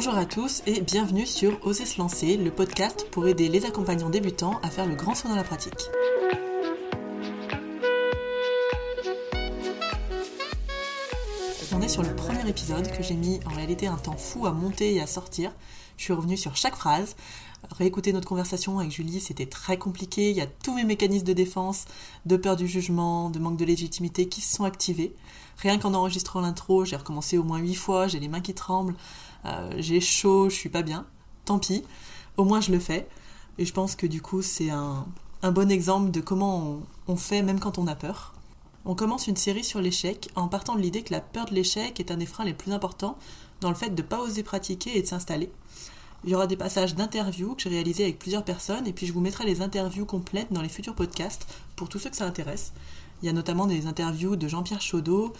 Bonjour à tous et bienvenue sur Oser se lancer, le podcast pour aider les accompagnants débutants à faire le grand saut dans la pratique. On est sur le premier épisode que j'ai mis en réalité un temps fou à monter et à sortir. Je suis revenue sur chaque phrase. Réécouter notre conversation avec Julie, c'était très compliqué. Il y a tous mes mécanismes de défense, de peur du jugement, de manque de légitimité qui se sont activés. Rien qu'en enregistrant l'intro, j'ai recommencé au moins huit fois, j'ai les mains qui tremblent, j'ai chaud, je suis pas bien. Tant pis, au moins je le fais. Et je pense que du coup, c'est un, bon exemple de comment on, fait même quand on a peur. On commence une série sur l'échec en partant de l'idée que la peur de l'échec est un des freins les plus importants dans le fait de ne pas oser pratiquer et de s'installer. Il y aura des passages d'interviews que j'ai réalisés avec plusieurs personnes et puis je vous mettrai les interviews complètes dans les futurs podcasts pour tous ceux que ça intéresse. Il y a notamment des interviews de Jean-Pierre Chaudot,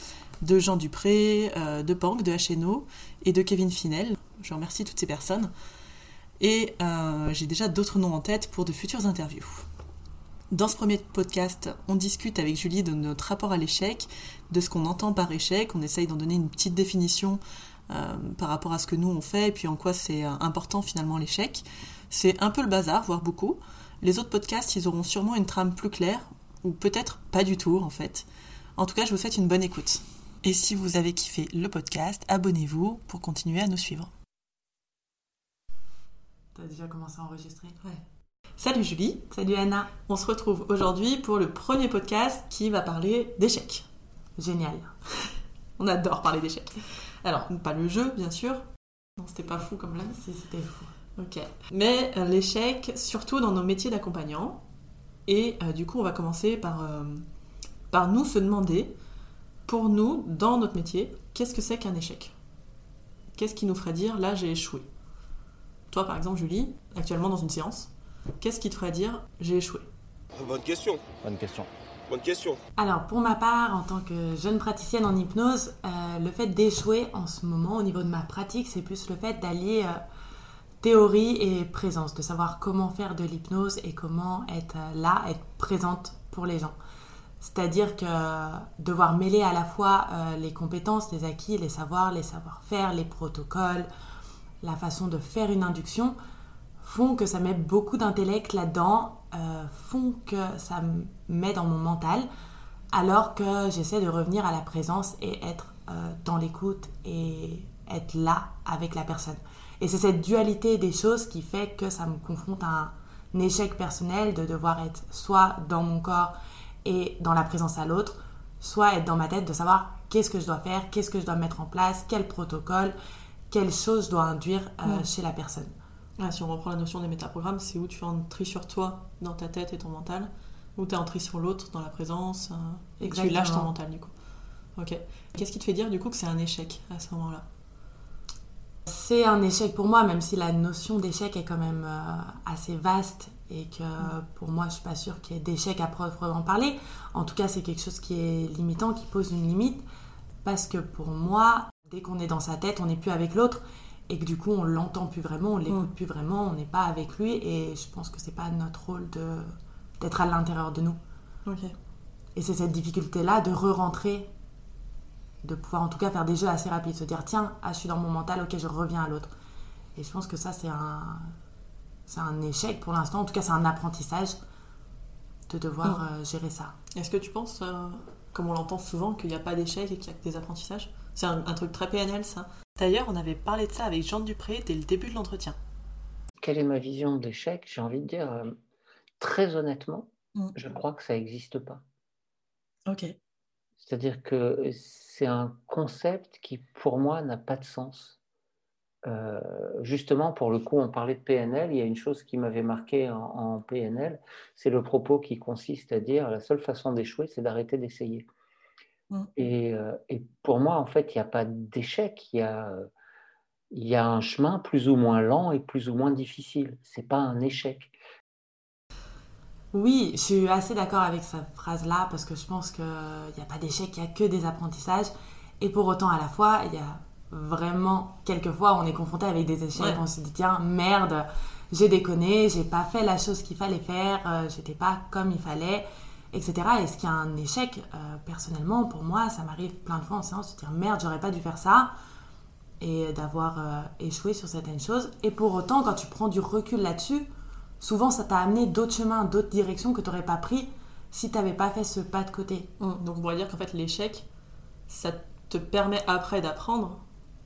de Jean Dupré, euh, de Pank, de HNO et de Kevin Finel. Je remercie toutes ces personnes. Et euh, j'ai déjà d'autres noms en tête pour de futures interviews. Dans ce premier podcast, on discute avec Julie de notre rapport à l'échec, de ce qu'on entend par échec. On essaye d'en donner une petite définition euh, par rapport à ce que nous on fait et puis en quoi c'est important finalement l'échec. C'est un peu le bazar, voire beaucoup. Les autres podcasts, ils auront sûrement une trame plus claire, ou peut-être pas du tout en fait. En tout cas, je vous souhaite une bonne écoute. Et si vous avez kiffé le podcast, abonnez-vous pour continuer à nous suivre. T'as déjà commencé à enregistrer? Ouais. Salut Julie. Salut Anna. On se retrouve aujourd'hui pour le premier podcast qui va parler d'échecs. Génial. On adore parler d'échecs. Alors, pas le jeu, bien sûr. Non, c'était pas fou comme là. Si, c'était fou. Ok. Mais euh, l'échec, surtout dans nos métiers d'accompagnant, et euh, du coup, on va commencer par, euh, par nous se demander, pour nous, dans notre métier, qu'est-ce que c'est qu'un échec? Qu'est-ce qui nous ferait dire là j'ai échoué? Toi, par exemple, Julie, actuellement dans une séance, qu'est-ce qui te ferait dire j'ai échoué? Bonne question. Bonne question. Bonne question. Alors, pour ma part, en tant que jeune praticienne en hypnose, euh, le fait d'échouer en ce moment au niveau de ma pratique, c'est plus le fait d'allier théorie et présence, de savoir comment faire de l'hypnose et comment être là, être présente pour les gens. C'est-à-dire que devoir mêler à la fois euh, les compétences, les acquis, les savoirs, les savoir-faire, les protocoles, la façon de faire une induction, font que ça met beaucoup d'intellect là-dedans, euh, font que ça met dans mon mental, alors que j'essaie de revenir à la présence et être euh, dans l'écoute et être là avec la personne. Et c'est cette dualité des choses qui fait que ça me confronte à un échec personnel de devoir être soit dans mon corps et dans la présence à l'autre, soit être dans ma tête de savoir qu'est-ce que je dois faire, qu'est-ce que je dois mettre en place, quel protocole, quelle chose je dois induire euh, chez la personne. Ah, si on reprend la notion des métaprogrammes, c'est où tu fais un tri sur toi dans ta tête et ton mental, ou tu es en tri sur l'autre dans la présence, euh, et tu lâches ton mental du coup. Ok. Qu'est-ce qui te fait dire du coup que c'est un échec à ce moment-là? C'est un échec pour moi, même si la notion d'échec est quand même euh, assez vaste et que pour moi, je suis pas sûre qu'il y ait d'échec à proprement parler. En tout cas, c'est quelque chose qui est limitant, qui pose une limite, parce que pour moi, dès qu'on est dans sa tête, on n'est plus avec l'autre et que du coup, on l'entend plus vraiment, on l'écoute mm. plus vraiment, on n'est pas avec lui et je pense que c'est pas notre rôle de d'être à l'intérieur de nous. Et c'est cette difficulté-là de re-rentrer de pouvoir en tout cas faire des jeux assez rapides, se dire tiens, ah, je suis dans mon mental, ok, je reviens à l'autre. Et je pense que ça, c'est un, c'est un échec pour l'instant, en tout cas, c'est un apprentissage de devoir euh, gérer ça. Est-ce que tu penses, euh, comme on l'entend souvent, qu'il n'y a pas d'échec et qu'il n'y a que des apprentissages? C'est un, truc très PNL, ça. D'ailleurs, on avait parlé de ça avec Jean Dupré dès le début de l'entretien. Quelle est ma vision d'échec J'ai envie de dire, euh, très honnêtement, mm. je crois que ça n'existe pas. Ok. C'est-à-dire que c'est un concept qui, pour moi, n'a pas de sens. Euh, justement, pour le coup, on parlait de PNL, il y a une chose qui m'avait marqué en, PNL, c'est le propos qui consiste à dire la seule façon d'échouer, c'est d'arrêter d'essayer. Mm. Euh, et, pour moi, en fait, il n'y a pas d'échec, il y a, il y a un chemin plus ou moins lent et plus ou moins difficile. C'est pas un échec. Oui, je suis assez d'accord avec cette phrase-là parce que je pense qu'il n'y a pas d'échec, il n'y a que des apprentissages. Et pour autant, à la fois, il y a vraiment, quelquefois, on est confronté avec des échecs. On se dit, tiens, merde, j'ai déconné, j'ai pas fait la chose qu'il fallait faire, euh, j'étais pas comme il fallait, etc. Est-ce qu'il y a un échec? Euh, Personnellement, pour moi, ça m'arrive plein de fois en séance de dire, merde, j'aurais pas dû faire ça. et d'avoir euh, échoué sur certaines choses. Et pour autant, quand tu prends du recul là-dessus, souvent ça t'a amené d'autres chemins, d'autres directions que tu n'aurais pas pris si tu n'avais pas fait ce pas de côté. Hum, Donc on pourrait dire qu'en fait l'échec, ça te permet après d'apprendre,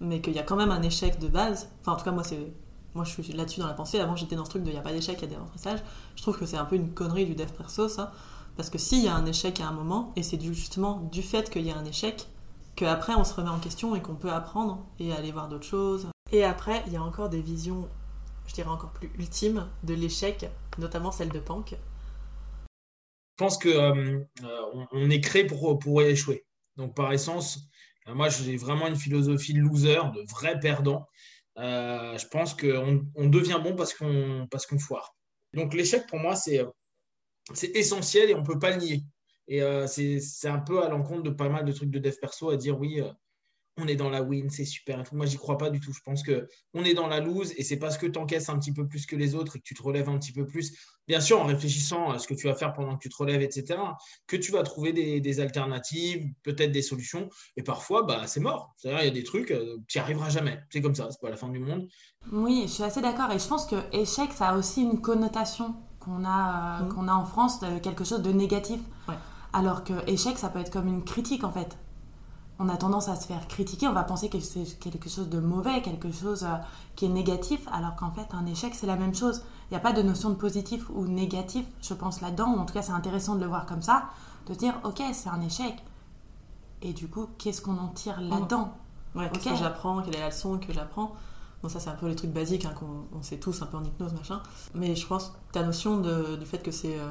mais qu'il y a quand même un échec de base. Enfin en tout cas moi c'est moi je suis là-dessus dans la pensée. Avant j'étais dans ce truc de il n'y a pas d'échec, il y a des apprentissages. Je trouve que c'est un peu une connerie du dev perso ça. Parce que s'il y a un échec à un moment, et c'est justement du fait qu'il y a un échec, qu'après on se remet en question et qu'on peut apprendre et aller voir d'autres choses. Et après, il y a encore des visions, je dirais encore plus ultimes, de l'échec, notamment celle de Pank. Je pense que euh, euh, est créé pour, pour échouer. Donc, par essence, moi, j'ai vraiment une philosophie de loser, de vrai perdant. Euh, je pense qu'on on devient bon parce qu'on foire. Donc, l'échec, pour moi, c'est c'est essentiel et on ne peut pas le nier. Et euh, c'est un peu à l'encontre de pas mal de trucs de dev perso à dire oui, euh, on est dans la win, c'est super. Moi, j'y crois pas du tout. Je pense que on est dans la lose et c'est parce que tu encaisses un petit peu plus que les autres et que tu te relèves un petit peu plus, bien sûr en réfléchissant à ce que tu vas faire pendant que tu te relèves, etc., que tu vas trouver des, des alternatives, peut-être des solutions. Et parfois, bah, c'est mort. C'est-à-dire, il y a des trucs, euh, tu n'y arriveras jamais. C'est comme ça, c'est pas la fin du monde. Oui, je suis assez d'accord. Et je pense que échec, ça a aussi une connotation qu'on a, euh, Mhm. qu'on a en France, de quelque chose de négatif. Ouais. Alors que échec, ça peut être comme une critique en fait. On a tendance à se faire critiquer, on va penser que c'est quelque chose de mauvais, quelque chose euh, qui est négatif, alors qu'en fait, un échec, c'est la même chose. Il n'y a pas de notion de positif ou négatif, je pense, là-dedans. Ou en tout cas, c'est intéressant de le voir comme ça, de dire, ok, c'est un échec. Et du coup, qu'est-ce qu'on en tire là-dedans? Ouais, qu'est-ce que j'apprends, quelle est la leçon que j'apprends? Bon, ça, c'est un peu les trucs basiques hein, qu'on on sait tous un peu en hypnose, machin. Mais je pense que ta notion de- du fait que c'est. euh,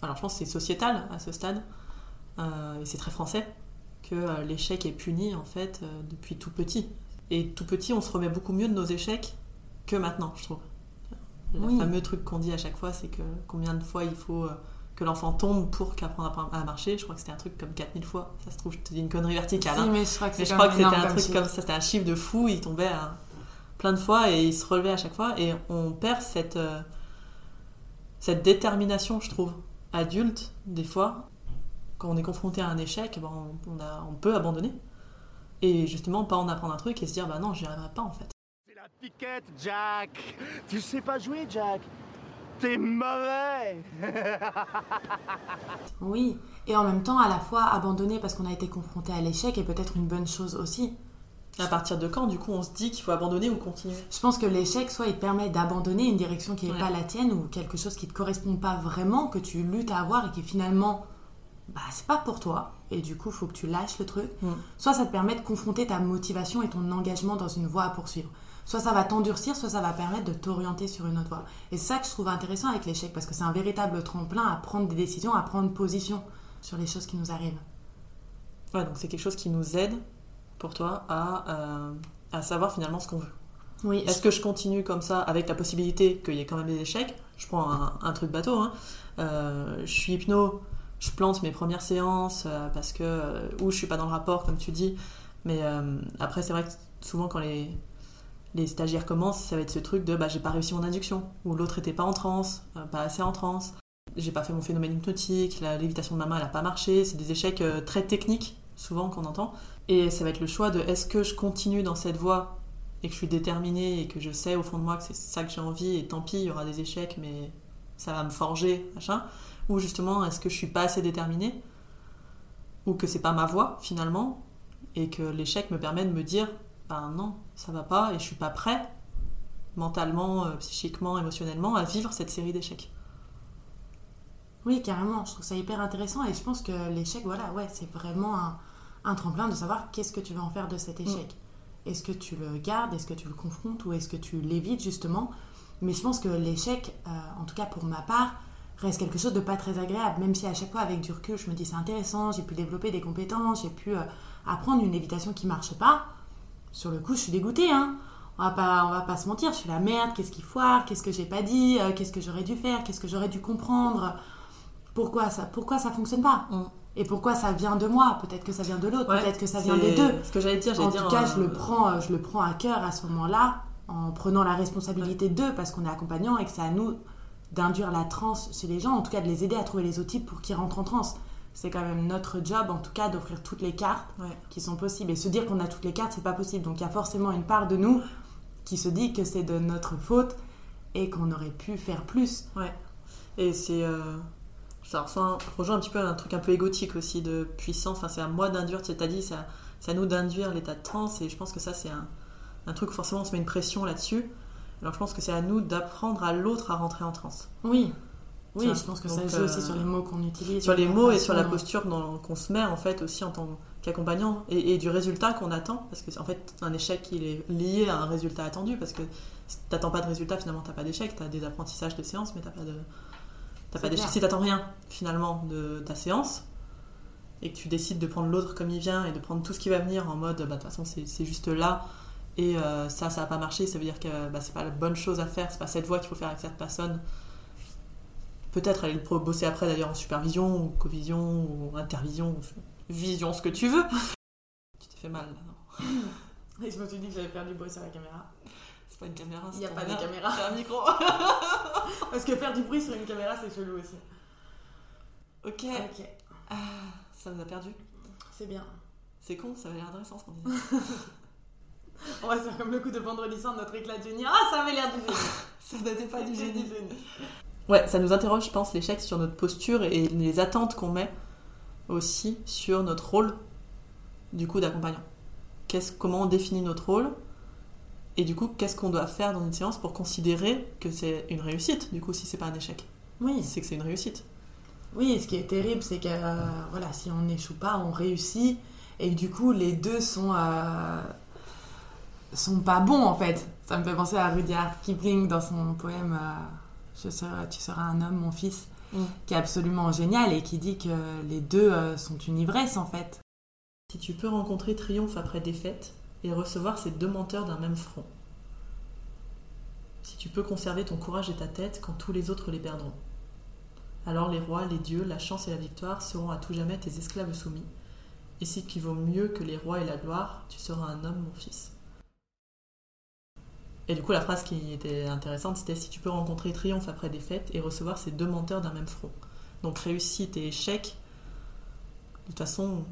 alors, je pense que c'est sociétal à ce stade, euh, et c'est très français, que euh, l'échec est puni, en fait, euh, depuis tout petit. Et tout petit, on se remet beaucoup mieux de nos échecs que maintenant, je trouve. Le Oui. fameux truc qu'on dit à chaque fois, c'est que combien de fois il faut euh, que l'enfant tombe pour qu'apprendre à marcher. Je crois que c'était un truc comme 4000 fois. Ça se trouve, je te dis une connerie verticale. Si, hein. mais je crois que c'était un truc chiffre. comme ça, c'était un chiffre de fou, il tombait à plein de fois et il se relevait à chaque fois et on perd cette, cette détermination, je trouve, adulte, des fois, quand on est confronté à un échec, ben, on, a- on peut abandonner et justement pas en apprendre un truc et se dire bah non, j'y arriverai pas en fait. C'est la piquette, Jack Tu sais pas jouer, Jack T'es mauvais Oui, et en même temps, à la fois abandonner parce qu'on a été confronté à l'échec est peut-être une bonne chose aussi. À partir de quand, du coup, on se dit qu'il faut abandonner ou continuer? Je pense que l'échec, soit il permet d'abandonner une direction qui n'est Ouais. pas la tienne ou quelque chose qui te correspond pas vraiment, que tu luttes à avoir et qui finalement, bah, c'est pas pour toi. Et du coup, il faut que tu lâches le truc. Mm. Soit ça te permet de confronter ta motivation et ton engagement dans une voie à poursuivre. Soit ça va t'endurcir, soit ça va permettre de t'orienter sur une autre voie. Et c'est ça que je trouve intéressant avec l'échec, parce que c'est un véritable tremplin à prendre des décisions, à prendre position sur les choses qui nous arrivent. Ouais, donc c'est quelque chose qui nous aide, pour toi, à, euh, à savoir finalement ce qu'on veut. Oui, Est-ce que je continue comme ça avec la possibilité qu'il y ait quand même des échecs? Je prends un, un truc bateau. hein. Euh, je suis hypno, je plante mes premières séances euh, parce que euh, ou je suis pas dans le rapport comme tu dis. Mais euh, après c'est vrai que souvent quand les les stagiaires commencent, ça va être ce truc de bah j'ai pas réussi mon induction ou l'autre était pas en transe, pas assez en transe. J'ai pas fait mon phénomène hypnotique, la lévitation de ma main elle a pas marché. C'est des échecs très techniques souvent qu'on entend. Et ça va être le choix de est-ce que je continue dans cette voie et que je suis déterminée et que je sais au fond de moi que c'est ça que j'ai envie et tant pis, il y aura des échecs, mais ça va me forger, machin. Ou justement, est-ce que je suis pas assez déterminée ou que c'est pas ma voie finalement et que l'échec me permet de me dire ben non, ça va pas et je suis pas prêt mentalement, euh, psychiquement, émotionnellement à vivre cette série d'échecs. Oui, carrément. Je trouve ça hyper intéressant et je pense que l'échec, voilà, ouais, c'est vraiment un, un tremplin de savoir qu'est-ce que tu vas en faire de cet échec. Est-ce que tu le gardes, est-ce que tu le confrontes ou est-ce que tu l'évites justement Mais je pense que l'échec, euh, en tout cas pour ma part, reste quelque chose de pas très agréable. Même si à chaque fois avec du recul, je me dis c'est intéressant, j'ai pu développer des compétences, j'ai pu euh, apprendre une lévitation qui marche pas. Sur le coup, je suis dégoûtée, hein. On va pas, on va pas se mentir. Je suis la merde. Qu'est-ce qui foire Qu'est-ce que j'ai pas dit Euh, Qu'est-ce que j'aurais dû faire Qu'est-ce que j'aurais dû comprendre pourquoi ça, pourquoi ça fonctionne pas Mm. Et pourquoi ça vient de moi? Peut-être que ça vient de l'autre, Ouais, peut-être que ça vient des deux. Ce que j'allais dire, j'allais En dire. tout cas, euh, je le prends, euh, je le prends à cœur à ce moment-là, en prenant la responsabilité d'eux, parce qu'on est accompagnant et que c'est à nous d'induire la transe chez les gens, en tout cas de les aider à trouver les outils pour qu'ils rentrent en transe. c'est quand même notre job, en tout cas, d'offrir toutes les cartes Ouais. qui sont possibles. Et se dire qu'on a toutes les cartes, c'est pas possible. Donc il y a forcément une part de nous qui se dit que c'est de notre faute et qu'on aurait pu faire plus. Et c'est. euh, ça rejoint, rejoint un petit peu un truc un peu égotique aussi de puissance. Enfin, c'est à moi d'induire, tu as dit, c'est à, nous d'induire l'état de transe. Et je pense que ça, c'est un, un truc où forcément on se met une pression là-dessus. Alors je pense que c'est à nous d'apprendre à l'autre à rentrer en transe. Oui. Oui, je pense que ça joue aussi euh, sur les mots qu'on utilise. Sur les mots et sur la posture qu'on se met en fait aussi en tant qu'accompagnant et, et du résultat qu'on attend. Parce que en fait, un échec, il est lié à un résultat attendu. Parce que si t'attends pas de résultat, finalement, t'as pas d'échec. T'as des apprentissages de séance, mais t'as pas de. T'as pas d'échec. Si t'attends rien finalement de ta séance et que tu décides de prendre l'autre comme il vient et de prendre tout ce qui va venir en mode bah, de toute façon c'est juste là et euh, ça ça a pas marché. Ça veut dire que bah, c'est pas la bonne chose à faire. C'est pas cette voie qu'il faut faire avec cette personne. Peut-être aller le bosser après d'ailleurs en supervision ou covision ou intervision ou vision ce que tu veux. Tu t'es fait mal là, non? Et je me suis dit que j'avais perdu bruit sur la caméra. c'est pas une caméra Il c'est n'y a pas de caméra. c'est un micro. Parce que faire du bruit sur une caméra, c'est chelou aussi. ok. Ok, Ah, ça nous a perdu. C'est bien. c'est con ça avait l'air intéressant ce qu'on disait On va faire comme le coup de vendredi soir, notre éclat de génie. Ah, ça avait l'air du génie. ça n'était pas du génie du génie. Ouais, ça nous interroge, je pense, l'échec sur notre posture et les attentes qu'on met aussi sur notre rôle du coup d'accompagnant. Qu'est-ce, comment on définit notre rôle et du coup, qu'est-ce qu'on doit faire dans une séance pour considérer que c'est une réussite, du coup, si c'est pas un échec? Oui, C'est que c'est une réussite. Oui, et ce qui est terrible, c'est que euh, voilà, si on n'échoue pas, on réussit. Et du coup, les deux sont, euh, sont pas bons en fait. Ça me fait penser à Rudyard Kipling dans son poème euh, Je serai- Tu seras un homme, mon fils, Mm. qui est absolument génial et qui dit que les deux euh, sont une ivresse en fait. Si tu peux rencontrer triomphe après défaite et recevoir ces deux menteurs d'un même front. Si tu peux conserver ton courage et ta tête quand tous les autres les perdront. Alors les rois, les dieux, la chance et la victoire seront à tout jamais tes esclaves soumis. Et si qui vaut mieux que les rois et la gloire, tu seras un homme, mon fils. Et du coup, la phrase qui était intéressante, c'était si tu peux rencontrer triomphe après défaite et recevoir ces deux menteurs d'un même front. Donc réussite et échec, de toute façon,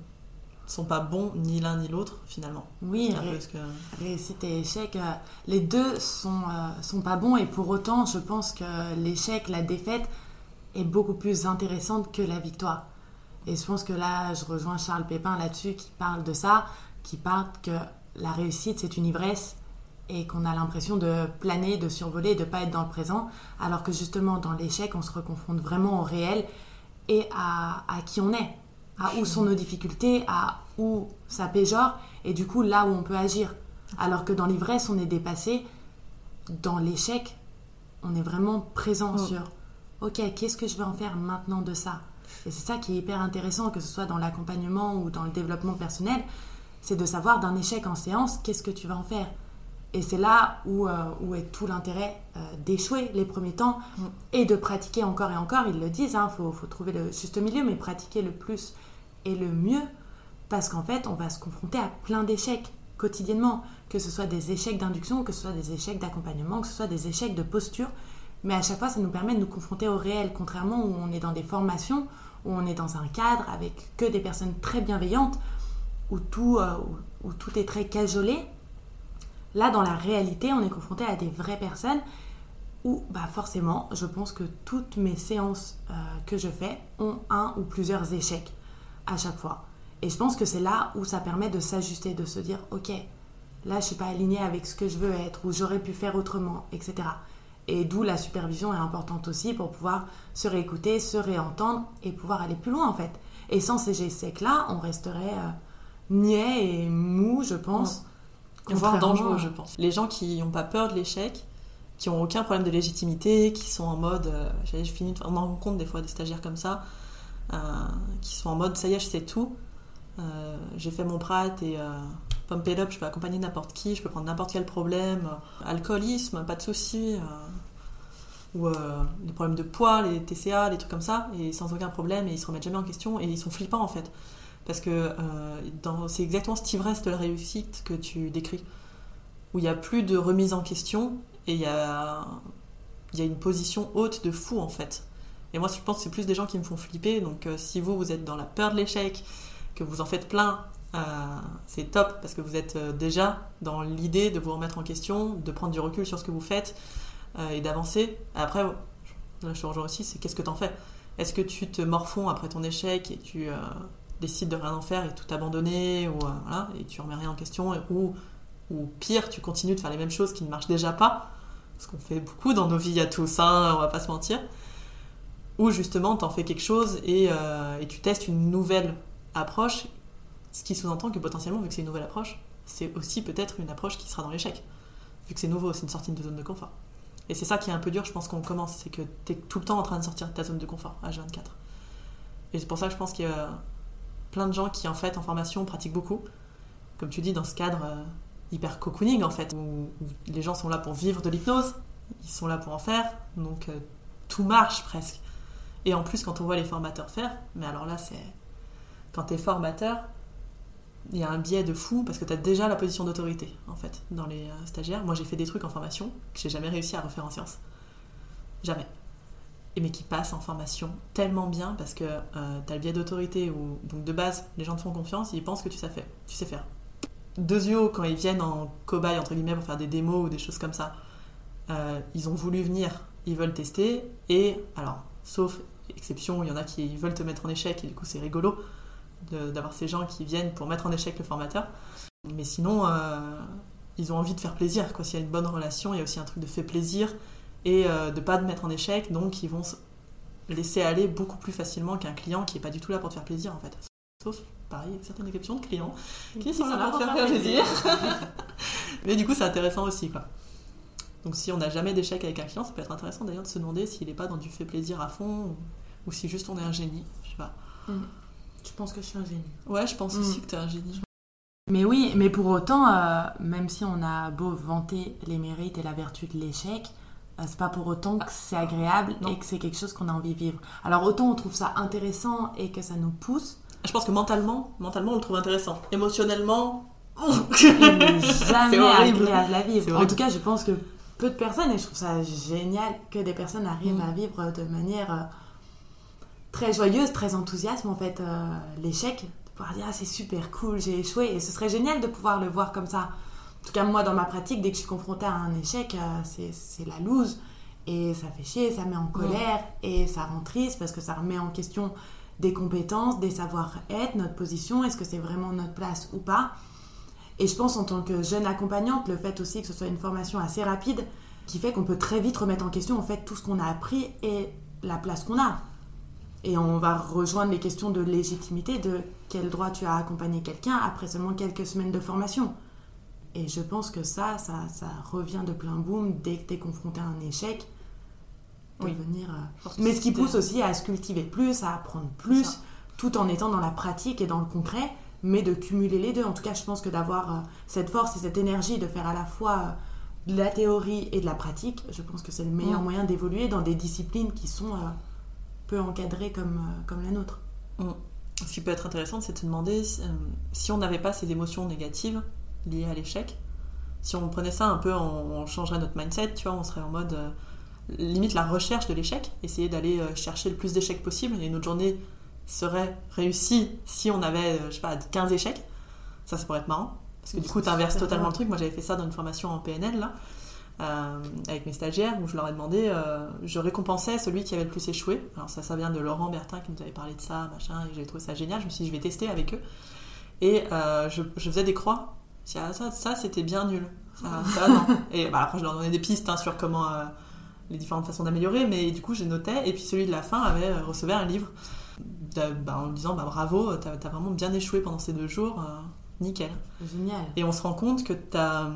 sont pas bons ni l'un ni l'autre finalement. Oui, un peu que- réussite et échec, euh, les deux sont, euh, sont pas bons et pour autant, je pense que l'échec, la défaite est beaucoup plus intéressante que la victoire. Et je pense que là, je rejoins Charles Pépin là-dessus qui parle de ça, qui parle que la réussite, c'est une ivresse et qu'on a l'impression de planer, de survoler, de pas être dans le présent, alors que justement, dans l'échec, on se reconfronte vraiment au réel et à, à qui on est, à où sont nos difficultés, à où ça péjore, et du coup, là où on peut agir. Alors que dans l'ivresse, on est dépassé, dans l'échec, on est vraiment présent Mm. sur ok, qu'est-ce que je vais en faire maintenant de ça? Et c'est ça qui est hyper intéressant, que ce soit dans l'accompagnement ou dans le développement personnel, c'est de savoir d'un échec en séance, qu'est-ce que tu vas en faire? Et c'est là où, euh, où est tout l'intérêt euh, d'échouer les premiers temps Mm. et de pratiquer encore et encore. Ils le disent, il faut, faut trouver le juste milieu, mais pratiquer le plus et le mieux, parce qu'en fait, on va se confronter à plein d'échecs quotidiennement, que ce soit des échecs d'induction, que ce soit des échecs d'accompagnement, que ce soit des échecs de posture. Mais à chaque fois, ça nous permet de nous confronter au réel, contrairement où on est dans des formations, où on est dans un cadre avec que des personnes très bienveillantes, où tout, euh, où, où tout est très cajolé. Là, dans la réalité, on est confronté à des vraies personnes où, bah forcément, je pense que toutes mes séances euh, que je fais ont un ou plusieurs échecs à chaque fois. Et je pense que c'est là où ça permet de s'ajuster, de se dire, ok, là, je suis pas alignée avec ce que je veux être, ou j'aurais pu faire autrement, etc. Et d'où la supervision est importante aussi pour pouvoir se réécouter, se réentendre et pouvoir aller plus loin en fait. Et sans ces échecs-là, on resterait euh, niais et mou, je pense. Voire dangereux, je pense. Les gens qui n'ont pas peur de l'échec, qui ont aucun problème de légitimité, qui sont en mode, euh, finis, de- on en rencontre des fois des stagiaires comme ça, euh, qui sont en mode, ça y est, je sais tout, euh, j'ai fait mon prat et euh, pump it up, je peux accompagner n'importe qui, je peux prendre n'importe quel problème, alcoolisme, pas de souci, ou les problèmes de poids, les TCA, les trucs comme ça, et sans aucun problème, et ils se remettent jamais en question, et ils sont flippants en fait. Parce que euh, c'est exactement cette ivresse de la réussite que tu décris, où il n'y a plus de remise en question, et il y a, une position haute de fou en fait. Et moi, je pense que c'est plus des gens qui me font flipper. Donc, euh, si vous, vous êtes dans la peur de l'échec, que vous en faites plein, euh, c'est top parce que vous êtes déjà dans l'idée de vous remettre en question, de prendre du recul sur ce que vous faites et d'avancer. Après, là, je te rejoins aussi, c'est qu'est-ce que t'en fais? Est-ce que tu te morfonds après ton échec et tu décides de rien en faire et tout abandonner ou, euh, voilà, et tu remets rien en question ou, ou pire, tu continues de faire les mêmes choses qui ne marchent déjà pas ce qu'on fait beaucoup dans nos vies à tous, hein, on va pas se mentir. Ou justement, t'en fais quelque chose et, euh, et tu testes une nouvelle approche, ce qui sous-entend que potentiellement, vu que c'est une nouvelle approche, c'est aussi peut-être une approche qui sera dans l'échec. Vu que c'est nouveau, c'est une sortie de zone de confort. Et c'est ça qui est un peu dur, je pense qu'on commence, c'est que t'es tout le temps en train de sortir de ta zone de confort, H24. Et c'est pour ça que je pense y a plein de gens qui, en fait, en formation, pratiquent beaucoup. Comme tu dis, dans ce cadre euh, hyper cocooning, en fait, où, les gens sont là pour vivre de l'hypnose, ils sont là pour en faire, donc euh, tout marche presque. Et en plus, quand on voit les formateurs faire, mais alors là, c'est. Quand t'es formateur, il y a un biais de fou parce que t'as déjà la position d'autorité, en fait, dans les euh, stagiaires. Moi, j'ai fait des trucs en formation que j'ai jamais réussi à refaire en sciences. Jamais. Mais qui passent en formation tellement bien parce que euh, t'as le biais d'autorité où, donc de base, les gens te font confiance, ils pensent que tu sais faire. Tu sais faire. Deux yeux, quand ils viennent en cobaye, entre guillemets, pour faire des démos ou des choses comme ça, euh, ils ont voulu venir, ils veulent tester, et alors, sauf exception, il y en a qui veulent te mettre en échec, et du coup c'est rigolo d'avoir ces gens qui viennent pour mettre en échec le formateur. Mais sinon, euh, ils ont envie de faire plaisir, quoi. S'il y a une bonne relation, il y a aussi un truc de fait plaisir, et euh, de pas te mettre en échec, donc ils vont se laisser aller beaucoup plus facilement qu'un client qui est pas du tout là pour te faire plaisir, en fait. Sauf, pareil, certaines exceptions de clients qui sont là pour te faire plaisir. Mais du coup, c'est intéressant aussi, quoi. Donc, si on n'a jamais d'échec avec un client, ça peut être intéressant d'ailleurs de se demander s'il n'est pas dans du fait plaisir à fond ou, ou si juste on est un génie. Je sais pas. Je pense que je suis un génie? Ouais, je pense Mm. aussi que t'es un génie. Mais oui, mais pour autant, euh, même si on a beau vanter les mérites et la vertu de l'échec, euh, c'est pas pour autant que c'est agréable non. et que c'est quelque chose qu'on a envie de vivre. Alors autant on trouve ça intéressant et que ça nous pousse, Je pense que mentalement, mentalement, on le trouve intéressant. Émotionnellement, il n'est jamais agréable à vivre. En tout cas, je pense que peu de personnes, et je trouve ça génial que des personnes arrivent Mm. à vivre de manière euh, très joyeuse, très enthousiaste en fait euh, l'échec, de pouvoir dire ah, c'est super cool, j'ai échoué, et ce serait génial de pouvoir le voir comme ça. En tout cas, moi dans ma pratique, dès que je suis confrontée à un échec, euh, c'est la loose, et ça fait chier, ça met en colère, et ça rend triste parce que ça remet en question des compétences, des savoir-être, notre position, est-ce que c'est vraiment notre place ou pas. Et je pense en tant que jeune accompagnante, le fait aussi que ce soit une formation assez rapide, qui fait qu'on peut très vite remettre en question en fait tout ce qu'on a appris et la place qu'on a. Et on va rejoindre les questions de légitimité, de quel droit tu as à accompagner quelqu'un après seulement quelques semaines de formation. Et je pense que ça, ça, ça revient de plein boom dès que tu es confronté à un échec. de Oui. venir, euh, Mais ce qui pousse aussi à se cultiver plus, à apprendre plus, ça. tout en étant dans la pratique et dans le concret, mais de cumuler les deux. En tout cas, je pense que d'avoir euh, cette force et cette énergie de faire à la fois euh, de la théorie et de la pratique, je pense que c'est le meilleur Mm. moyen d'évoluer dans des disciplines qui sont peu encadrées comme, comme la nôtre. Ce qui peut être intéressant, c'est de se demander si on n'avait pas ces émotions négatives liées à l'échec, si on prenait ça un peu, on, on changerait notre mindset, tu vois, on serait en mode euh, limite la recherche de l'échec, essayer d'aller euh, chercher le plus d'échecs possible, et notre journée serait réussie si on avait, euh, je sais pas, 15 échecs. Ça, ça pourrait être marrant, parce que du coup, tu inverses totalement le truc. Moi, j'avais fait ça dans une formation en PNL, là, euh, avec mes stagiaires, où je leur ai demandé, euh, je récompensais celui qui avait le plus échoué. Alors ça, ça vient de Laurent Bertin qui nous avait parlé de ça, machin, et j'ai trouvé ça génial. Je me suis dit, je vais tester avec eux. Et euh, je, je faisais des croix. Je disais, ah, ça, ça c'était bien nul. Ça, ça, non. Et bah, après, je leur donnais des pistes hein, sur comment euh, les différentes façons d'améliorer, mais du coup, j'ai noté. Et puis celui de la fin avait euh, recevait un livre de- bah, en me disant, bah, bravo, t'as as vraiment bien échoué pendant ces deux jours, euh, nickel. Génial. Et on se rend compte que tu as,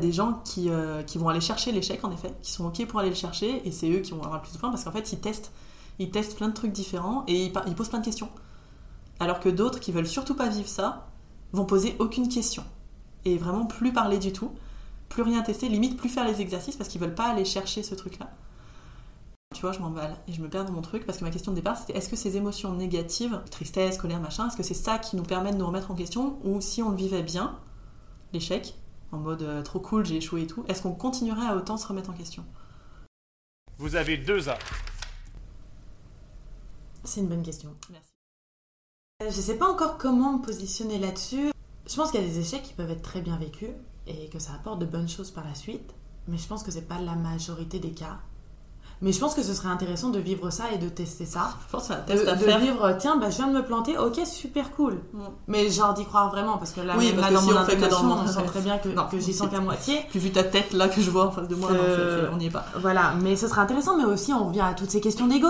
des gens qui, euh, qui vont aller chercher l'échec, en effet, qui sont OK pour aller le chercher, et c'est eux qui vont avoir le plus de points parce qu'en fait, ils testent. Ils testent plein de trucs différents et ils, ils posent plein de questions. Alors que d'autres qui veulent surtout pas vivre ça vont poser aucune question. Et vraiment plus parler du tout, plus rien tester, limite plus faire les exercices parce qu'ils veulent pas aller chercher ce truc-là. Tu vois, je m'emballe et je me perds dans mon truc parce que ma question de départ c'était est-ce que ces émotions négatives, tristesse, colère, machin, est-ce que c'est ça qui nous permet de nous remettre en question ou si on le vivait bien, l'échec, en mode euh, trop cool, j'ai échoué et tout, est-ce qu'on continuerait à autant se remettre en question? Vous avez deux A. C'est une bonne question. Merci. Euh, Je sais pas encore comment me positionner là-dessus. Je pense qu'il y a des échecs qui peuvent être très bien vécus et que ça apporte de bonnes choses par la suite, mais je pense que c'est pas la majorité des cas. Mais je pense que ce serait intéressant de vivre ça et de tester ça. Je pense que c'est un De, test à de faire. vivre, tiens, bah, je viens de me planter, ok, super cool. Mm. Mais genre d'y croire vraiment, parce que là, Oui, parce là, que si on fait que dans intonation, le- on sent très bien que, Non, que j'y sens qu'à moitié. Puis vu ta tête là que je vois en face de moi, non, c'est- on n'y est pas. Voilà, mais ce serait intéressant, mais aussi on revient à toutes ces questions d'ego.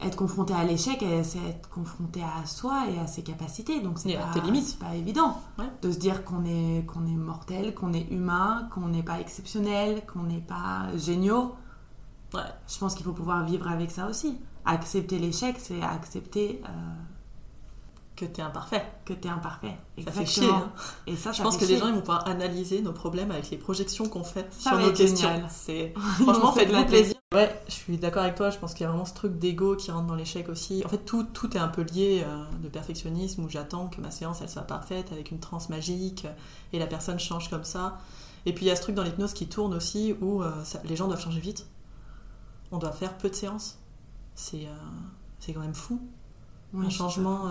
Être confronté à l'échec, c'est être confronté à soi et à ses capacités, donc c'est pas, tes limites. c'est pas évident Ouais. de se dire qu'on est, qu'on est mortel, qu'on est humain, qu'on n'est pas exceptionnel, qu'on n'est pas géniaux. Ouais. Je pense qu'il faut pouvoir vivre avec ça aussi. Accepter l'échec, c'est accepter euh, Que t'es imparfait. que t'es imparfait. Ça fait Exactement. chier. hein. Et ça, Je pense que les gens ils vont pouvoir analyser nos problèmes avec les projections qu'on fait Ça sur nos questions. C'est franchement faites-vous plaisir. Ouais, je suis d'accord avec toi. Je pense qu'il y a vraiment ce truc d'ego qui rentre dans l'échec aussi. En fait, tout, tout est un peu lié euh, de perfectionnisme où j'attends que ma séance elle soit parfaite avec une transe magique euh, et la personne change comme ça. Et puis il y a ce truc dans l'hypnose qui tourne aussi où euh, ça- les gens doivent changer vite. On doit faire peu de séances. C'est euh, c'est quand même fou. Oui, un changement.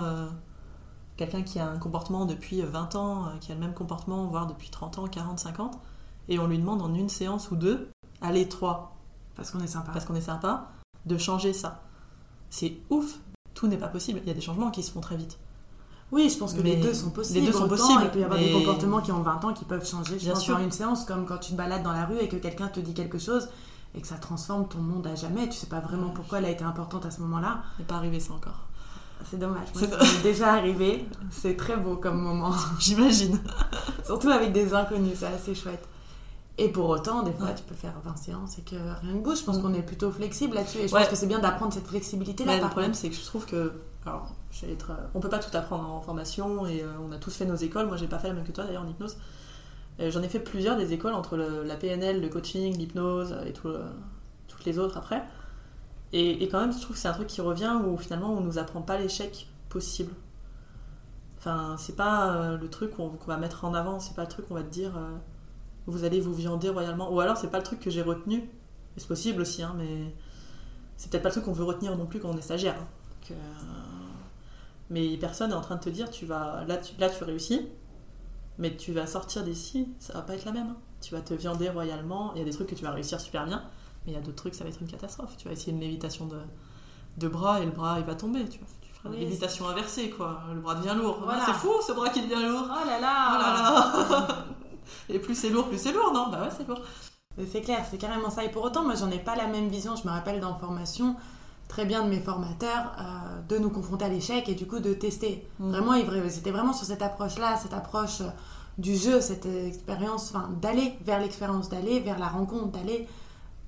Quelqu'un qui a un comportement depuis 20 ans, qui a le même comportement, voire depuis 30 ans, 40, 50, et on lui demande en une séance ou deux, allez, trois, Parce qu'on est sympa. parce qu'on est sympa, de changer ça. C'est ouf, tout n'est pas possible. Il y a des changements qui se font très vite. Oui, je pense que Mais les deux sont possibles. les deux sont Autant, possibles, Il peut y avoir mais- des comportements qui ont 20 ans qui peuvent changer. Je Bien pense sûr. une séance, comme quand tu te balades dans la rue et que quelqu'un te dit quelque chose et que ça transforme ton monde à jamais. Tu sais pas vraiment pourquoi elle a été importante à ce moment-là. n'est pas arrivé ça encore. C'est dommage. Moi, C'est- déjà arrivé. C'est très beau comme moment. J'imagine. Surtout avec des inconnus, c'est assez chouette. Et pour autant, des fois, Ouais. tu peux faire 20 séances et que rien ne bouge. Je pense Mm. qu'on est plutôt flexible là-dessus. Et je Ouais. pense que c'est bien d'apprendre cette flexibilité-là. Le problème, c'est que je trouve que. Alors, je vais être, euh, on peut pas tout apprendre en formation et euh, on a tous fait nos écoles. Moi, j'ai pas fait la même que toi d'ailleurs en hypnose. Euh, J'en ai fait plusieurs des écoles entre le- la PNL, le coaching, l'hypnose et tout, toutes les autres après. Et, et quand même, je trouve que c'est un truc qui revient où finalement on nous apprend pas l'échec possible. Enfin, c'est pas euh, le truc qu'on va mettre en avant, c'est pas le truc qu'on va te dire vous allez vous viander royalement. Ou alors, c'est pas le truc que j'ai retenu. Et c'est possible aussi, hein, mais c'est peut-être pas le truc qu'on veut retenir non plus quand on est stagiaire. hein. Euh, Mais personne est en train de te dire tu vas là tu, là tu réussis, mais tu vas sortir d'ici, ça va pas être la même. hein. Tu vas te viander royalement. Il y a des trucs que tu vas réussir super bien, mais il y a d'autres trucs ça va être une catastrophe. Tu vas essayer une lévitation de, de bras et le bras il va tomber. Tu, feras Oui, une lévitation inversée quoi. Le bras devient lourd. Voilà. C'est fou ce bras qui devient lourd. Oh là Oh là, là là Et plus c'est lourd, plus c'est lourd, non Bah ouais, c'est lourd. C'est clair, c'est carrément ça. Et pour autant, moi, j'en ai pas la même vision. Je me rappelle dans formation, très bien de mes formateurs, euh, de nous confronter à l'échec et du coup de tester. Mm. Vraiment, ils- c'était vraiment sur cette approche-là, cette approche euh, du jeu, cette expérience, enfin, d'aller vers l'expérience, d'aller vers la rencontre, d'aller.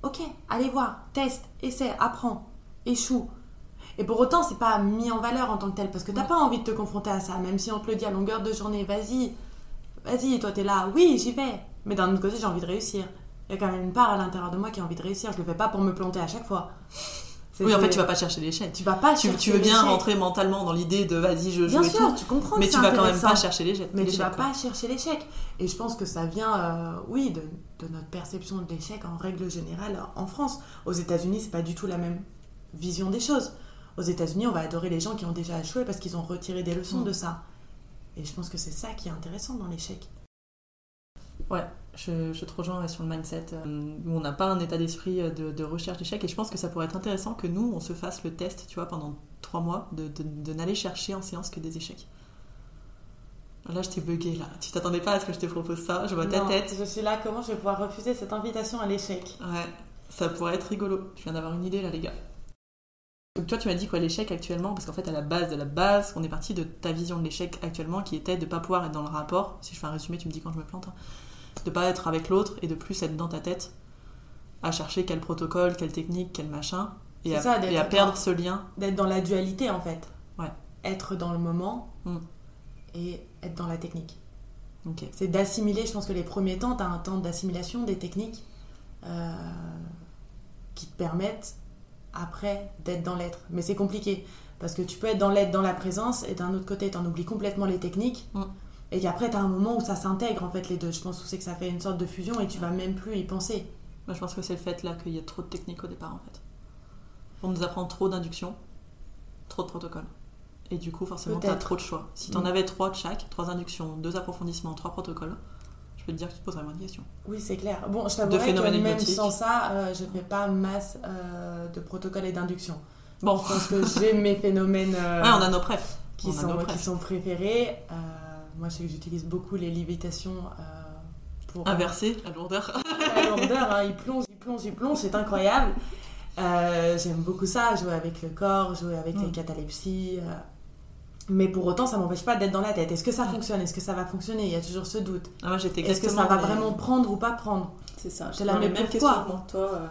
Ok, allez voir, teste, essaie, apprends, échoue. Et pour autant, c'est pas mis en valeur en tant que tel, parce que t'as Ouais. pas envie de te confronter à ça, même si on te le dit à longueur de journée, vas-y, vas-y, toi t'es là, oui, j'y vais. Mais d'un autre côté, j'ai envie de réussir. Il y a quand même une part à l'intérieur de moi qui a envie de réussir. Je le fais pas pour me planter à chaque fois. Oui, en fait, tu vas pas chercher l'échec. tu vas pas Tu, tu veux bien rentrer mentalement dans l'idée de vas-y, je joue Bien sûr, tout, tu comprends. mais tu vas quand même pas chercher l'échec. Mais tu vas quoi. pas chercher l'échec. Et je pense que ça vient, euh, oui, de, de notre perception de l'échec en règle générale en France. Aux États-Unis, c'est pas du tout la même vision des choses. Aux États-Unis, on va adorer les gens qui ont déjà échoué parce qu'ils ont retiré des leçons Mm. de ça. Et je pense que c'est ça qui est intéressant dans l'échec. Ouais, je, je te rejoins sur le mindset. euh, où on n'a pas un état d'esprit euh, de, de recherche d'échec. Et je pense que ça pourrait être intéressant que nous, on se fasse le test, tu vois, pendant trois mois, de, de, de n'aller chercher en séance que des échecs. Là, je t'ai bugué, là. Tu t'attendais pas à ce que je te propose ça. Je vois ta tête. Je suis là, comment je vais pouvoir refuser cette invitation à l'échec? Ouais, ça pourrait être rigolo. Je viens d'avoir une idée, là, les gars. Donc, toi, tu m'as dit quoi, l'échec actuellement? Parce qu'en fait, à la base de la base, on est parti de ta vision de l'échec actuellement qui était de pas pouvoir être dans le rapport. Si je fais un résumé, tu me dis quand je me plante. hein. De pas être avec l'autre et de plus être dans ta tête à chercher quel protocole, quelle technique, quel machin. Et à, ça, d'être et à dans- perdre ce lien. D'être dans la dualité en fait. Ouais. Être dans le moment Mm. et être dans la technique. Ok. C'est d'assimiler, je pense que les premiers temps, tu as un temps d'assimilation des techniques euh, qui te permettent après d'être dans l'être. Mais c'est compliqué parce que tu peux être dans l'être, dans la présence et d'un autre côté, tu en oublies complètement les techniques. Mm. Et qu'après, tu as un moment où ça s'intègre en fait les deux. Je pense que c'est que ça fait une sorte de fusion et tu vas même plus y penser. Moi, je pense que c'est le fait là qu'il y a trop de techniques au départ en fait. On nous apprend trop d'induction trop de protocoles. Et du coup, forcément, t'as trop de choix. Si t'en Mm. avais trois de chaque, trois inductions, deux approfondissements, trois protocoles, peux te dire que tu te poserais moins de questions. Oui, c'est clair. Bon, je t'avouerais que même sans ça, euh, je fais pas masse euh, de protocoles et d'induction. Bon, Je pense que j'ai mes phénomènes euh, ouais, on a nos prefs. qui, On sont, nos qui sont préférés. Euh, moi, je sais que j'utilise beaucoup les lévitations pour... Inversé, la lourdeur. la lourdeur, hein, il plonge, il plonge, il plonge, c'est incroyable. J'aime beaucoup ça, jouer avec le corps, jouer avec Mm. les catalepsies. Mais pour autant, ça m'empêche pas d'être dans la tête. Est-ce que ça fonctionne? Est-ce que ça va fonctionner? Il y a toujours ce doute. Ah, j'étais Est-ce que ça va vraiment prendre ou pas prendre? C'est ça. J'ai la même question que toi. euh.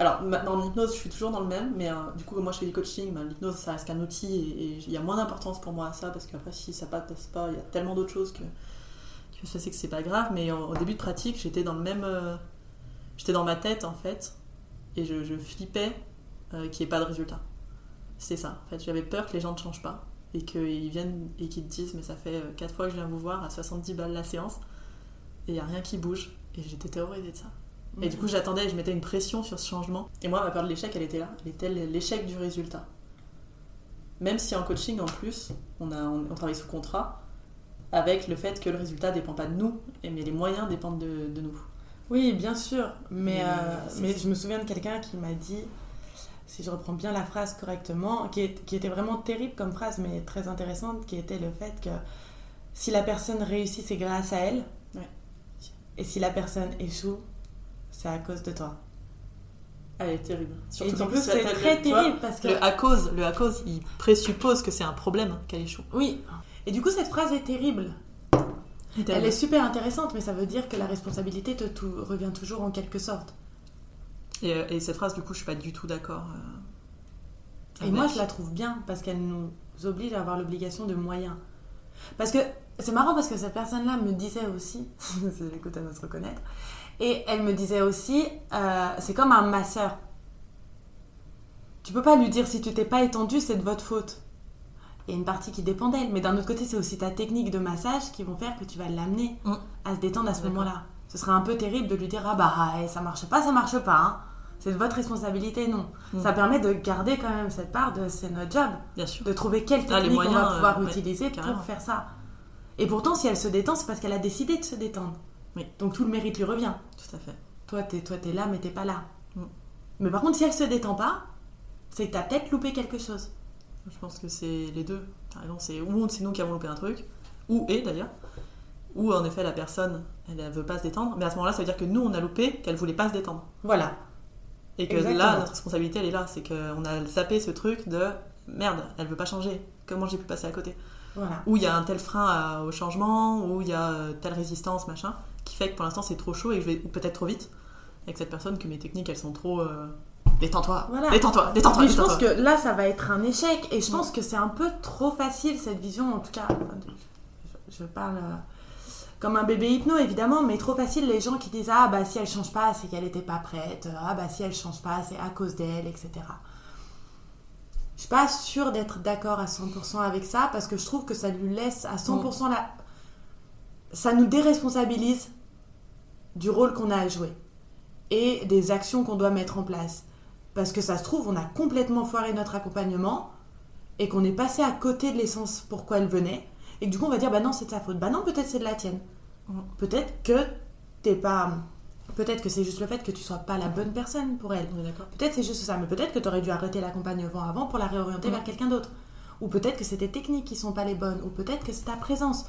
Alors, en hypnose, je suis toujours dans le même, mais euh, du coup, moi je fais du coaching, ben, l'hypnose, ça reste qu'un outil et il y a moins d'importance pour moi à ça, parce qu'après, si ça passe pas, il y a tellement d'autres choses que, que je sais que c'est pas grave, mais au, au début de pratique, j'étais dans le même. euh, j'étais dans ma tête, en fait, et je, je flippais qu'il n'y ait pas de résultat. C'est ça, en fait, j'avais peur que les gens ne changent pas, et qu'ils viennent et qu'ils te disent, mais ça fait 4 fois que je viens vous voir à 70 balles la séance, et il n'y a rien qui bouge, et j'étais terrorisée de ça. Et du coup, j'attendais, je mettais une pression sur ce changement. Et moi, ma peur de l'échec, elle était là. Elle était l'échec du résultat. Même si en coaching, en plus, on, a, on, on travaille sous contrat, avec le fait que le résultat dépend pas de nous, et- mais les moyens dépendent de, de nous. Oui, bien sûr. Mais, Mais, euh, mais je me souviens de quelqu'un qui m'a dit, si je reprends bien la phrase correctement, qui, est- qui était vraiment terrible comme phrase, mais très intéressante, qui était le fait que si la personne réussit, c'est grâce à elle. Ouais. Et si la personne échoue, c'est à cause de toi. Elle est terrible. Surtout et du plus, c'est très terrible parce que... Le à cause, le à cause, il présuppose que c'est un problème qu'elle échoue. Oui. Et du coup, cette phrase est terrible. Elle est super intéressante, mais ça veut dire que la responsabilité te revient toujours en quelque sorte. Et, euh, et cette phrase, du coup, je suis pas du tout d'accord. euh, Et moi, je la trouve bien parce qu'elle nous oblige à avoir l'obligation de moyens. Parce que c'est marrant parce que cette personne-là me disait aussi, c'est l'écoute à notre reconnaître, et elle me disait aussi, euh, c'est comme un masseur. Tu peux pas lui dire si tu t'es pas étendu, c'est de votre faute. Il y a une partie qui dépend d'elle, mais d'un autre côté, c'est aussi ta technique de massage qui vont faire que tu vas l'amener Mm. à se détendre à ce moment-là. Ce serait un peu terrible de lui dire ah bah eh, ça marche pas, ça marche pas. hein. C'est de votre responsabilité, non. Ça permet de garder quand même cette part de c'est notre job, Bien sûr. de trouver quelle Ah, technique on va pouvoir euh, ouais, utiliser carrément. pour faire ça. Et pourtant, si elle se détend, c'est parce qu'elle a décidé de se détendre. Oui. Donc tout le mérite lui revient. Tout à fait. Toi, t'es toi, t'es là, mais t'es pas là. Mm. Mais par contre, si elle se détend pas, c'est que t'as peut-être loupé quelque chose. Je pense que c'est les deux. C'est ou c'est nous qui avons loupé un truc, ou et d'ailleurs, ou en effet la personne, elle, elle veut pas se détendre, mais à ce moment-là, ça veut dire que nous, on a loupé qu'elle voulait pas se détendre. Voilà. Et que Exactement. là, notre responsabilité, elle est là. C'est qu'on a zappé ce truc de merde, elle veut pas changer. Comment j'ai pu passer à côté Voilà. Ou il y a un tel frein à- au changement, ou il y a euh, telle résistance, machin, qui fait que pour l'instant c'est trop chaud et que je vais peut-être trop vite avec cette personne, que mes techniques elles sont trop. euh, Détends-toi, Voilà. détends-toi, détends-toi. Mais je pense que là, ça va être un échec. Et je pense que c'est un peu trop facile, cette vision, en tout cas. je parle euh, comme un bébé hypno, évidemment, mais trop facile les gens qui disent Ah, bah si elle change pas, c'est qu'elle était pas prête. Ah, bah si elle change pas, c'est à cause d'elle, etc. Je suis pas sûre d'être d'accord à 100% avec ça parce que je trouve que ça lui laisse à 100% la. Ça nous déresponsabilise du rôle qu'on a à jouer et des actions qu'on doit mettre en place. Parce que ça se trouve, on a complètement foiré notre accompagnement et qu'on est passé à côté de l'essence pourquoi elle venait. Et du coup, on va dire, bah non, c'est de sa faute. Bah non, peut-être c'est de la tienne. Mm. Peut-être que t'es pas. Peut-être que c'est juste le fait que tu sois pas la bonne personne pour elle. D'accord. Peut-être c'est juste ça, mais peut-être que tu aurais dû arrêter l'accompagnement avant pour la réorienter Mm. vers quelqu'un d'autre. Ou peut-être que c'est tes techniques qui sont pas les bonnes, ou peut-être que c'est ta présence.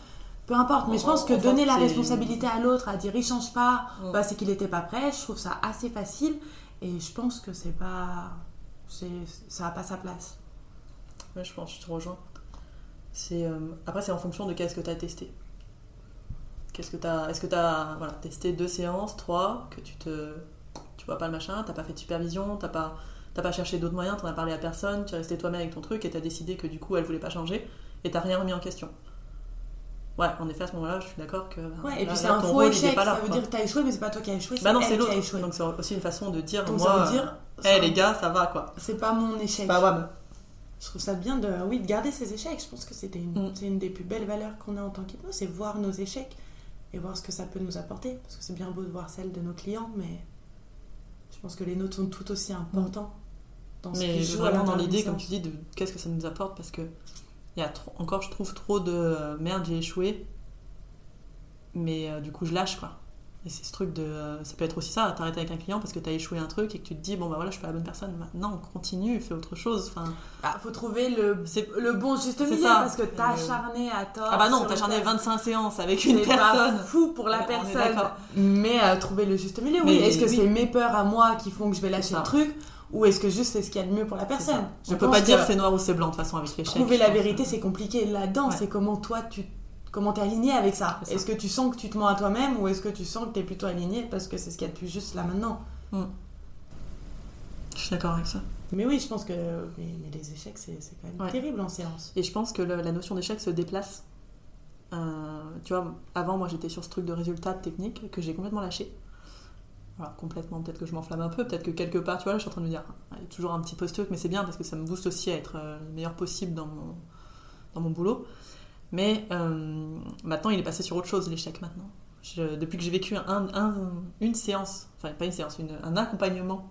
Peu importe, mais je pense que donner la responsabilité à l'autre, à dire il change pas, Mm. bah, c'est qu'il était pas prêt, je trouve ça assez facile et je pense que c'est pas. c'est- Ça a pas sa place. Ouais, je pense, je te rejoins. C'est, euh, Après, c'est en fonction de qu'est-ce que tu as testé. Qu'est-ce que t'as... Est-ce que tu as voilà, testé deux séances, trois, que tu te. Tu vois pas le machin, t'as pas fait de supervision, t'as pas, t'as pas cherché d'autres moyens, t'en as parlé à personne, tu es resté toi-même avec ton truc et t'as décidé que du coup elle voulait pas changer et t'as rien remis en question. Ouais, en effet, à ce moment-là, je suis d'accord que. Ouais, et puis c'est un faux échec, là, ça veut quoi. dire que t'as échoué, mais c'est pas toi qui as échoué, c'est Bah non, elle c'est qui a l'autre. échoué. Donc c'est aussi une façon de dire Donc moi. ça veut dire. eh ça- les gars, ça va quoi. C'est pas mon échec. Pas WAM. Je trouve ça bien de, oui, de garder ses échecs. Je pense que c'était une, Mm. c'est une des plus belles valeurs qu'on a en tant qu'hypno, c'est voir nos échecs et voir ce que ça peut nous apporter. Parce que c'est bien beau de voir celles de nos clients, mais je pense que les nôtres sont tout aussi importants. dans ce Mais vraiment dans l'idée, comme tu dis, de qu'est-ce que ça nous apporte parce que il y a trop- encore, je trouve, trop de euh, merde, j'ai échoué, mais euh, du coup, je lâche quoi. Et c'est ce truc de. euh, ça peut être aussi ça, t'arrêtes avec un client parce que t'as échoué un truc et que tu te dis, bon bah voilà, je suis pas la bonne personne. Maintenant, continue, fais autre chose. Enfin, Bah, faut trouver le, c'est- le bon juste milieu ça. parce que t'as Euh, acharné à tort. ah bah non, t'as le charné fait. 25 séances avec une C'est pas personne. fou pour la personne. Mais euh, trouver le juste milieu, Mais oui. Est-ce que oui. c'est mes peurs à moi qui font que je vais lâcher le truc ou est-ce que juste c'est ce qu'il y a de mieux pour la personne? Je peut pense pas dire c'est noir ou c'est blanc de toute façon avec l'échec. Trouver la vérité, c'est compliqué. Là-dedans, Ouais. c'est comment toi tu comment t'es aligné avec ça. Est-ce que tu sens que tu te mens à toi-même ou est-ce que tu sens que t'es plutôt aligné parce que c'est ce qu'il y a de plus juste là maintenant? Je suis d'accord avec ça. Mais oui, je pense que mais, mais les échecs, c'est c'est quand même Ouais. terrible en séance. Et je pense que le- la notion d'échec se déplace. Euh, tu vois, avant, moi, j'étais sur ce truc de résultat technique que j'ai complètement lâché. Alors, complètement, peut-être que je m'enflamme un peu, peut-être que quelque part, tu vois, là, je suis en train de me dire, ah, il y a toujours un petit post-truc, mais c'est bien parce que ça me booste aussi à être euh, le meilleur possible dans mon, dans mon boulot. Mais euh, maintenant, il est passé sur autre chose, l'échec, maintenant. Depuis que j'ai vécu un, un- une séance, enfin, pas une séance, un accompagnement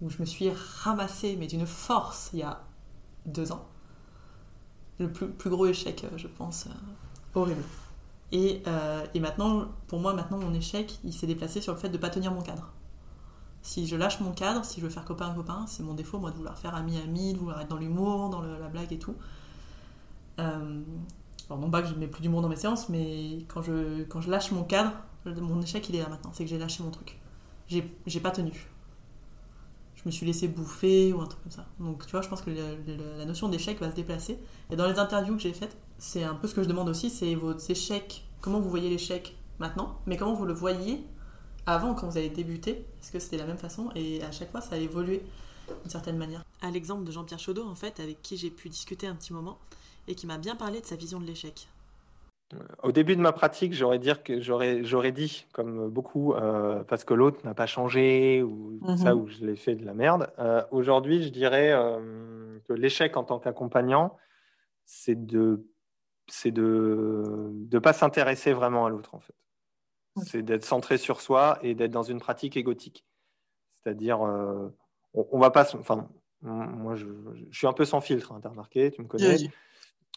où je me suis ramassée, mais d'une force, il y a deux ans le plus, plus gros échec, euh, je pense, euh, horrible. Et, et maintenant, pour moi, maintenant, mon échec, il s'est déplacé sur le fait de ne pas tenir mon cadre. Si je lâche mon cadre, si je veux faire copain-copain, c'est mon défaut, moi, de vouloir faire ami-ami, de vouloir être dans l'humour, dans la blague et tout. Alors, non pas que je mets plus d'humour dans mes séances, mais quand je, quand je lâche mon cadre, mon échec, il est là maintenant. C'est que j'ai lâché mon truc. J'ai pas tenu. Je me suis laissé bouffer ou un truc comme ça. Donc, tu vois, je pense que la notion d'échec va se déplacer. Et dans les interviews que j'ai faites, c'est un peu ce que je demande aussi, c'est vos échecs, comment vous voyez l'échec maintenant, mais comment vous le voyiez avant quand vous avez débuté, est-ce que c'était la même façon? Et à chaque fois, ça a évolué d'une certaine manière. À l'exemple de Jean-Pierre Chaudot, en fait, avec qui j'ai pu discuter un petit moment, et qui m'a bien parlé de sa vision de l'échec. Au début de ma pratique, j'aurais dire que j'aurais j'aurais dit, comme beaucoup, euh, parce que l'autre n'a pas changé ou Mhm. ça ou je l'ai fait de la merde. Euh, Aujourd'hui, je dirais euh, que l'échec en tant qu'accompagnant, c'est de c'est de de pas s'intéresser vraiment à l'autre en fait. C'est d'être centré sur soi et d'être dans une pratique égotique. C'est-à-dire, euh, on, on va pas, enfin, moi je, je suis un peu sans filtre, hein, t'as remarqué, tu me connais.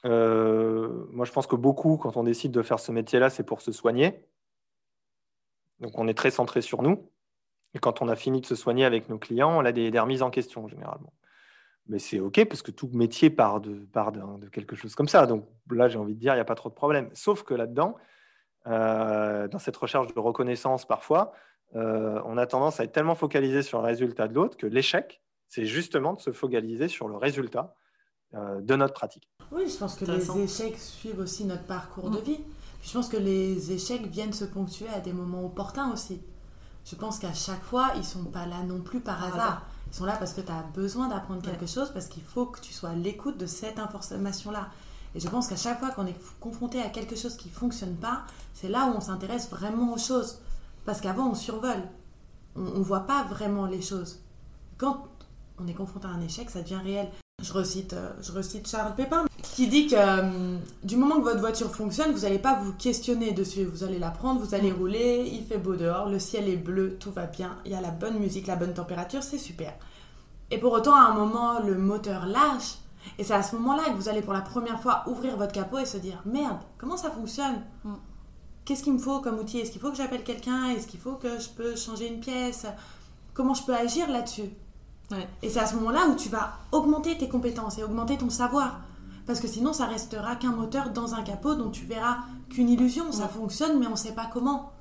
Euh, moi, je pense que beaucoup, quand on décide de faire ce métier-là, c'est pour se soigner. Donc, on est très centré sur nous. Et quand on a fini de se soigner avec nos clients, on a des, remises en question, généralement. Mais c'est OK, parce que tout métier part de, quelque chose comme ça. Donc là, j'ai envie de dire, il n'y a pas trop de problème. Sauf que là-dedans, euh, dans cette recherche de reconnaissance, parfois, euh, on a tendance à être tellement focalisé sur le résultat de l'autre que l'échec, c'est justement de se focaliser sur le résultat de notre pratique. Oui, je pense que les échecs suivent aussi notre parcours de Mm. vie. Puis je pense que les échecs viennent se ponctuer à des moments opportuns aussi. Je pense qu'à chaque fois, ils sont pas là non plus par Par hasard. hasard. Ils sont là parce que tu as besoin d'apprendre Ouais. quelque chose, parce qu'il faut que tu sois à l'écoute de cette information-là. Et je pense qu'à chaque fois qu'on est confronté à quelque chose qui fonctionne pas, c'est là où on s'intéresse vraiment aux choses. Parce qu'avant, on survole. On ne voit pas vraiment les choses. Quand on est confronté à un échec, ça devient réel. Je recite, euh, je recite Charles Pépin qui dit que euh, du moment que votre voiture fonctionne, vous n'allez pas vous questionner dessus. Vous allez la prendre, vous allez rouler, il fait beau dehors, le ciel est bleu, tout va bien, il y a la bonne musique, la bonne température, c'est super. Et pour autant, à un moment, le moteur lâche. Et c'est à ce moment-là que vous allez pour la première fois ouvrir votre capot et se dire Merde, comment ça fonctionne? Mm. Qu'est-ce qu'il me faut comme outil? Est-ce qu'il faut que j'appelle quelqu'un? Est-ce qu'il faut que je peux changer une pièce? Comment je peux agir là-dessus? Ouais. Et c'est à ce moment-là où tu vas augmenter tes compétences et augmenter ton savoir. Parce que sinon, ça restera qu'un moteur dans un capot dont tu verras qu'une illusion. Ça Ouais. fonctionne, mais on ne sait pas comment.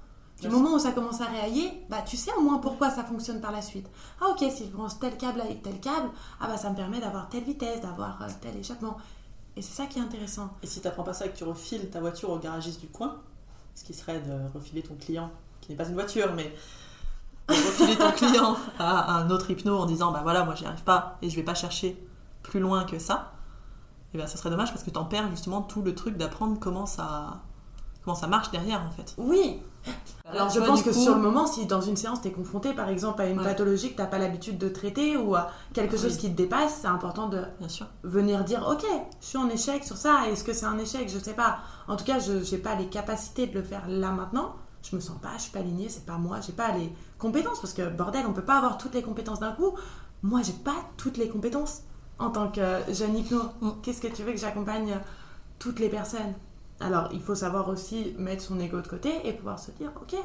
Du moment où ça commence à réailler, bah, tu sais au moins pourquoi ça fonctionne par la suite. Ah ok, si je branche tel câble avec tel câble, ah bah ça me permet d'avoir telle vitesse, d'avoir euh, tel échappement. Et c'est ça qui est intéressant. Et si tu n'apprends pas ça et que tu refiles ta voiture au garagiste du coin, ce qui serait de refiler ton client, qui n'est pas une voiture, mais de refiler ton client à un autre hypno en disant bah voilà, moi j'y arrive pas et je vais pas chercher plus loin que ça, et bien ça serait dommage parce que tu en perds justement tout le truc d'apprendre comment ça, comment ça marche derrière en fait. Oui, Alors je pense que coup- sur le moment, si dans une séance tu es confronté par exemple à une Ouais. pathologie que tu pas l'habitude de traiter ou à quelque chose qui te dépasse, c'est important de Bien sûr. venir dire ok, je suis en échec sur ça, est-ce que c'est un échec? Je sais pas. En tout cas, je n'ai pas les capacités de le faire là maintenant. Je me sens pas, je suis pas alignée, c'est pas moi, j'ai pas les compétences parce que bordel, on peut pas avoir toutes les compétences d'un coup. moi, j'ai pas toutes les compétences en tant que jeune hypno. Mm. Qu'est-ce que tu veux que j'accompagne toutes les personnes? Alors, il faut savoir aussi mettre son ego de côté et pouvoir se dire, ok,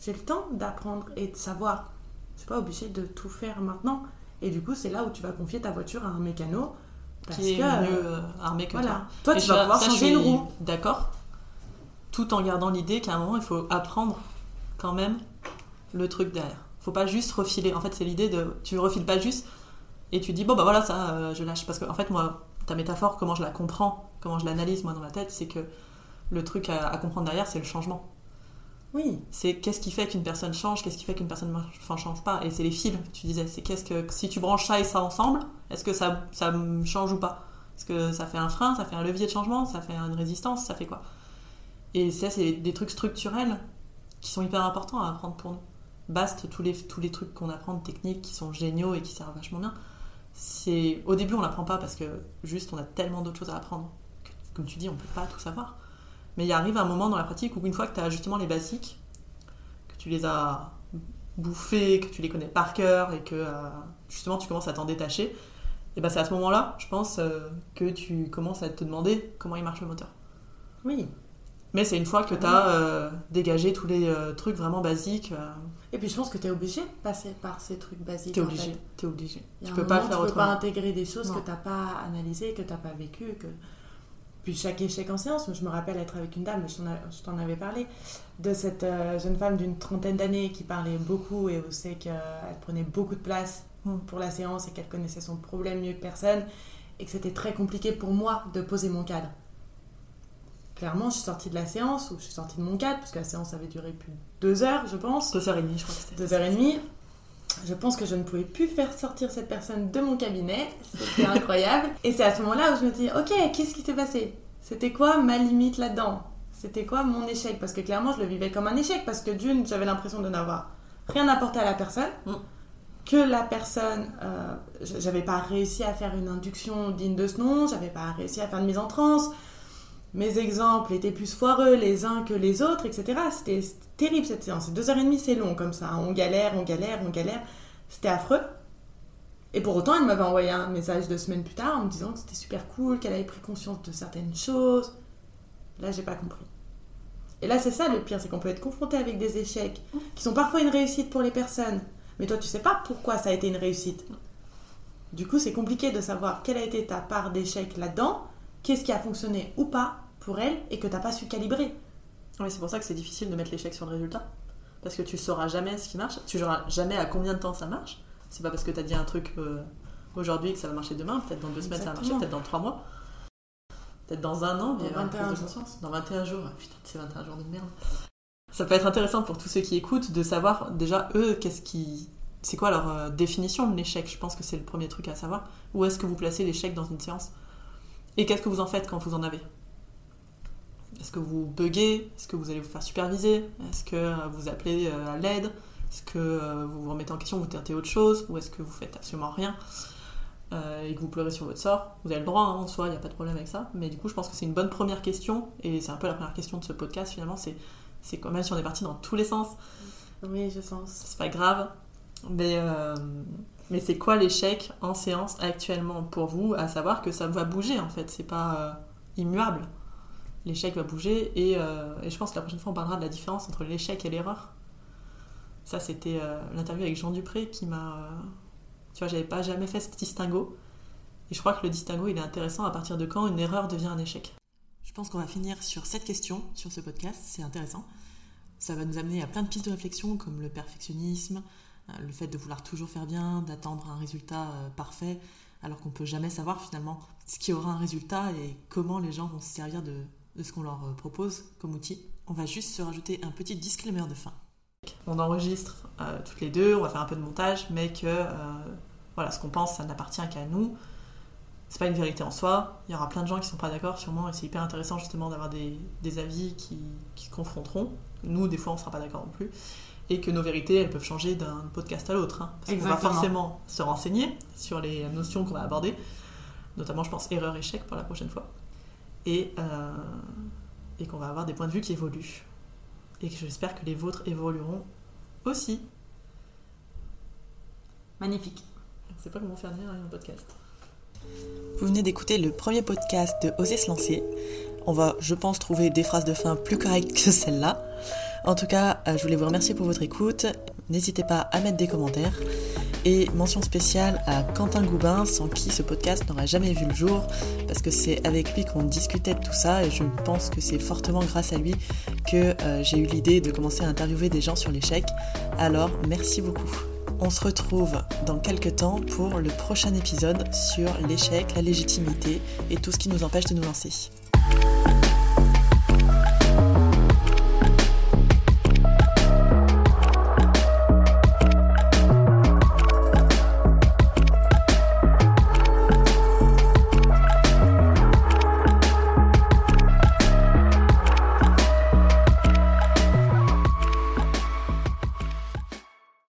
j'ai le temps d'apprendre et de savoir. Je suis pas obligée de tout faire maintenant. Et du coup, c'est là où tu vas confier ta voiture à un mécano. Parce qui est que, mieux euh, armé que voilà. toi. Toi, Et tu vas pouvoir ça, changer une roue. D'accord. Tout en gardant l'idée qu'à un moment, il faut apprendre quand même le truc derrière. Faut pas juste refiler. En fait, c'est l'idée de. Tu refiles pas juste et tu dis, bon, bah voilà, ça, euh, je lâche. Parce que, en fait, moi, ta métaphore, comment je la comprends, comment je l'analyse, moi, dans ma tête, c'est que le truc à, à comprendre derrière, c'est le changement. Oui, C'est qu'est-ce qui fait qu'une personne change, qu'est-ce qui fait qu'une personne ne change pas. Et c'est les fils, tu disais. C'est qu'est-ce que. Si tu branches ça et ça ensemble, est-ce que ça, ça change ou pas? Est-ce que ça fait un frein, ça fait un levier de changement, ça fait une résistance, ça fait quoi? Et ça, c'est des trucs structurels qui sont hyper importants à apprendre pour nous. Bast, tous les, tous les trucs qu'on apprend de techniques qui sont géniaux et qui servent vachement bien. C'est Au début, on l'apprend pas parce que juste, on a tellement d'autres choses à apprendre. que, comme tu dis, on peut pas tout savoir. Mais il arrive un moment dans la pratique où, une fois que tu as justement les basiques, que tu les as bouffés, que tu les connais par cœur et que euh, justement tu commences à t'en détacher, et ben c'est à ce moment-là, je pense, euh, que tu commences à te demander comment il marche le moteur. oui. Mais c'est une fois que tu as dégagé tous les euh, trucs vraiment basiques, euh, Et puis je pense que tu es obligé de passer par ces trucs basiques. t'es en obligé. fait. T'es obligé. Tu peux pas faire tu peux pas intégrer des choses Non. que tu n'as pas analysées, que tu n'as pas vécues. Que... Puis chaque échec en séance, je me rappelle être avec une dame, je t'en avais parlé, de cette euh, jeune femme d'une trentaine d'années qui parlait beaucoup et où c'est qu'elle prenait beaucoup de place Mm. pour la séance et qu'elle connaissait son problème mieux que personne et que c'était très compliqué pour moi de poser mon cadre. Clairement, je suis sortie de la séance, ou je suis sortie de mon cadre, parce que la séance avait duré plus de deux heures, je pense Deux heures et demie, je crois que c'était. deux heures et demie. Je pense que je ne pouvais plus faire sortir cette personne de mon cabinet. C'était incroyable. Et c'est à ce moment-là où je me dis, ok, qu'est-ce qui s'est passé? C'était quoi ma limite là-dedans? C'était quoi mon échec? Parce que clairement, je le vivais comme un échec. Parce que d'une, j'avais l'impression de n'avoir rien apporté à la personne. Mm. Que la personne, euh, j'avais pas réussi à faire une induction digne de ce nom. J'avais pas réussi à faire une mise en transe. Mes exemples étaient plus foireux les uns que les autres, etc. C'était terrible cette séance. Deux heures et demie, c'est long comme ça. hein. On galère, on galère, on galère. C'était affreux. Et pour autant, elle m'avait envoyé un message deux semaines plus tard en me disant que c'était super cool, qu'elle avait pris conscience de certaines choses. Là, j'ai pas compris. Et là, c'est ça le pire, c'est qu'on peut être confronté avec des échecs qui sont parfois une réussite pour les personnes. Mais toi, tu sais pas pourquoi ça a été une réussite. Du coup, c'est compliqué de savoir quelle a été ta part d'échec là-dedans, qu'est-ce qui a fonctionné ou pas pour elle et que t'as pas su calibrer. Oui, c'est pour ça que c'est difficile de mettre l'échec sur le résultat. Parce que tu sauras jamais ce qui marche, tu sauras jamais à combien de temps ça marche. C'est pas parce que tu as dit un truc euh, aujourd'hui que ça va marcher demain, peut-être dans deux semaines ça va marcher, peut-être dans trois mois, peut-être dans un an, Dans mais une 21 prise de jours. Dans 21 jours, Ah, putain, c'est 21 jours de merde. Ça peut être intéressant pour tous ceux qui écoutent de savoir déjà eux, qu'est-ce qui. C'est quoi leur euh, définition de l'échec? Je pense que c'est le premier truc à savoir. Où est-ce que vous placez l'échec dans une séance? Et qu'est-ce que vous en faites quand vous en avez? Est-ce que vous buguez? Est-ce que vous allez vous faire superviser? Est-ce que euh, vous appelez euh, à l'aide? Est-ce que euh, vous vous remettez en question, vous tentez autre chose? Ou est-ce que vous faites absolument rien euh, et que vous pleurez sur votre sort? Vous avez le droit hein, en soi, il n'y a pas de problème avec ça. Mais du coup, je pense que c'est une bonne première question. Et c'est un peu la première question de ce podcast finalement. C'est, c'est quand même si on est parti dans tous les sens, Oui, je pense. c'est pas grave. Mais, euh, mais c'est quoi l'échec en séance actuellement pour vous? À savoir que ça va bouger en fait, c'est pas euh, immuable. L'échec va bouger et, euh, et je pense que la prochaine fois on parlera de la différence entre l'échec et l'erreur. Ça c'était euh, l'interview avec Jean Dupré qui m'a... euh, tu vois, j'avais pas jamais fait ce distinguo. Et je crois que le distinguo il est intéressant à partir de quand une erreur devient un échec. Je pense qu'on va finir sur cette question, sur ce podcast, c'est intéressant. Ça va nous amener à plein de pistes de réflexion comme le perfectionnisme, le fait de vouloir toujours faire bien, d'attendre un résultat parfait, alors qu'on peut jamais savoir finalement ce qui aura un résultat et comment les gens vont se servir de, de ce qu'on leur euh, propose comme outil. On va juste se rajouter un petit disclaimer de fin. On enregistre euh, toutes les deux, on va faire un peu de montage, mais que euh, voilà, ce qu'on pense, ça n'appartient qu'à nous. C'est pas une vérité en soi. Il y aura plein de gens qui sont pas d'accord, sûrement, et c'est hyper intéressant justement d'avoir des, des avis qui, qui se confronteront. Nous, des fois, on sera pas d'accord non plus et que nos vérités, elles peuvent changer d'un podcast à l'autre. hein. parce qu'on va forcément se renseigner sur les notions qu'on va aborder, notamment, je pense, erreur-échec pour la prochaine fois, et, euh, et qu'on va avoir des points de vue qui évoluent. Et que j'espère que les vôtres évolueront aussi. Magnifique. Je sais pas comment faire dire un podcast. Vous venez d'écouter le premier podcast de Oser se lancer. On va, je pense, trouver des phrases de fin plus correctes que celle-là. En tout cas, euh, je voulais vous remercier pour votre écoute. N'hésitez pas à mettre des commentaires. Et mention spéciale à Quentin Goubin, sans qui ce podcast n'aurait jamais vu le jour, parce que c'est avec lui qu'on discutait de tout ça, et je pense que c'est fortement grâce à lui que euh, j'ai eu l'idée de commencer à interviewer des gens sur l'échec. Alors, merci beaucoup. On se retrouve dans quelques temps pour le prochain épisode sur l'échec, la légitimité et tout ce qui nous empêche de nous lancer.